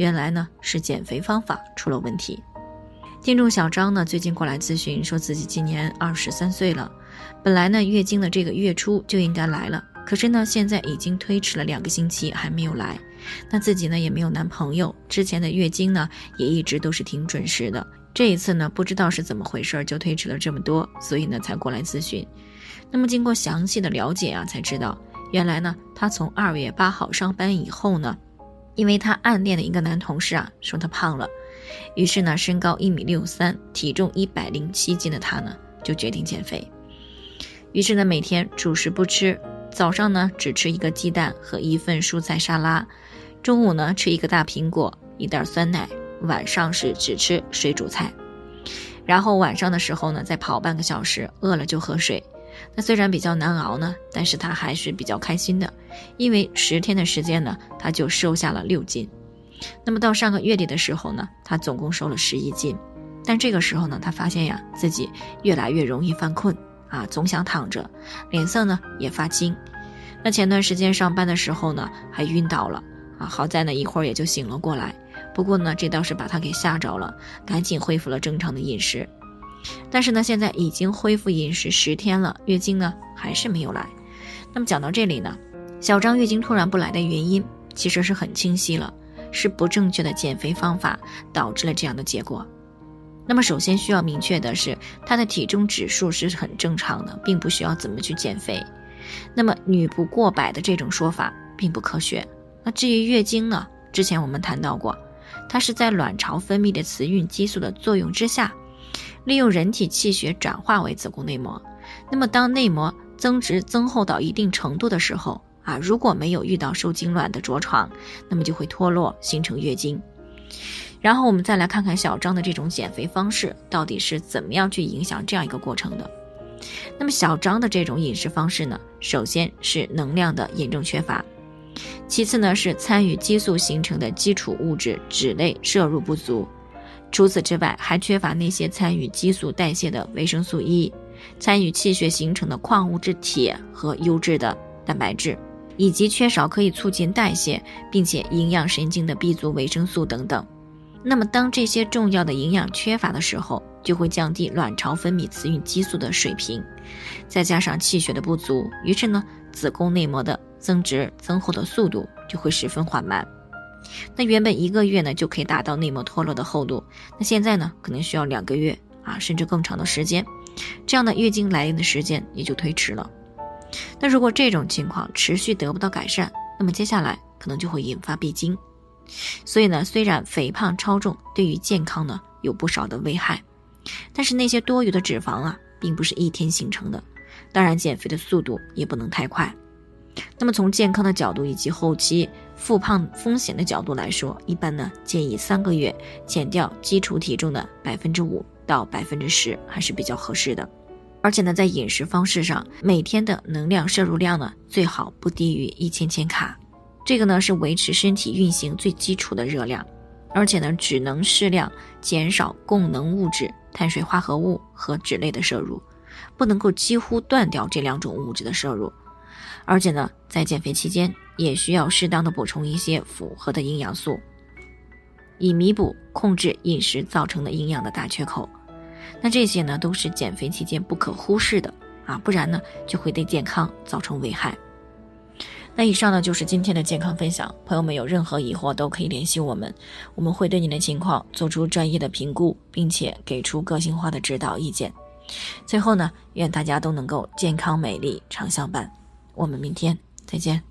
原来呢是减肥方法出了问题。听众小张呢最近过来咨询，说自己今年二十三岁了，本来呢月经的这个月初就应该来了，可是呢现在已经推迟了两个星期还没有来。那自己呢也没有男朋友，之前的月经呢也一直都是挺准时的，这一次呢不知道是怎么回事就推迟了这么多，所以呢才过来咨询。那么经过详细的了解啊，才知道原来呢他从二月八号上班以后呢。因为她暗恋的一个男同事啊，说她胖了，于是呢，身高一米六三，体重一百零七斤的她呢，就决定减肥。于是呢，每天主食不吃，早上呢只吃一个鸡蛋和一份蔬菜沙拉，中午呢吃一个大苹果，一袋酸奶，晚上是只吃水煮菜，然后晚上的时候呢再跑半个小时，饿了就喝水。那虽然比较难熬呢，但是他还是比较开心的，因为十天的时间呢，他就瘦下了六斤。那么到上个月底的时候呢，他总共瘦了十一斤。但这个时候呢，他发现呀，自己越来越容易犯困啊，总想躺着，脸色呢也发青。那前段时间上班的时候呢，还晕倒了啊，好在呢一会儿也就醒了过来。不过呢，这倒是把他给吓着了，赶紧恢复了正常的饮食。但是呢，现在已经恢复饮食十天了，月经呢还是没有来。那么讲到这里呢，小张月经突然不来的原因其实是很清晰了，是不正确的减肥方法导致了这样的结果。那么首先需要明确的是，她的体重指数是很正常的，并不需要怎么去减肥。那么女不过百的这种说法并不科学。那至于月经呢，之前我们谈到过，它是在卵巢分泌的雌孕激素的作用之下。利用人体气血转化为子宫内膜，那么当内膜增殖增厚到一定程度的时候啊，如果没有遇到受精卵的着床，那么就会脱落形成月经。然后我们再来看看小张的这种减肥方式到底是怎么样去影响这样一个过程的。那么小张的这种饮食方式呢，首先是能量的严重缺乏，其次呢是参与激素形成的基础物质脂类摄入不足。除此之外，还缺乏那些参与激素代谢的维生素 E，参与气血形成的矿物质铁和优质的蛋白质，以及缺少可以促进代谢并且营养神经的 B 族维生素等等。那么，当这些重要的营养缺乏的时候，就会降低卵巢分泌雌孕激素的水平，再加上气血的不足，于是呢，子宫内膜的增殖增厚的速度就会十分缓慢。那原本一个月呢就可以达到内膜脱落的厚度，那现在呢可能需要两个月啊，甚至更长的时间，这样的月经来临的时间也就推迟了。那如果这种情况持续得不到改善，那么接下来可能就会引发闭经。所以呢，虽然肥胖超重对于健康呢有不少的危害，但是那些多余的脂肪啊，并不是一天形成的，当然减肥的速度也不能太快。那么从健康的角度以及后期复胖风险的角度来说，一般呢建议三个月减掉基础体重的百分之五到百分之十还是比较合适的。而且呢，在饮食方式上，每天的能量摄入量呢最好不低于一千千卡，这个呢是维持身体运行最基础的热量。而且呢，只能适量减少供能物质、碳水化合物和脂类的摄入，不能够几乎断掉这两种物质的摄入。而且呢，在减肥期间也需要适当的补充一些复合的营养素，以弥补控制饮食造成的营养的大缺口。那这些呢，都是减肥期间不可忽视的啊，不然呢，就会对健康造成危害。那以上呢，就是今天的健康分享。朋友们有任何疑惑都可以联系我们，我们会对你的情况做出专业的评估，并且给出个性化的指导意见。最后呢，愿大家都能够健康美丽常相伴。我们明天再见。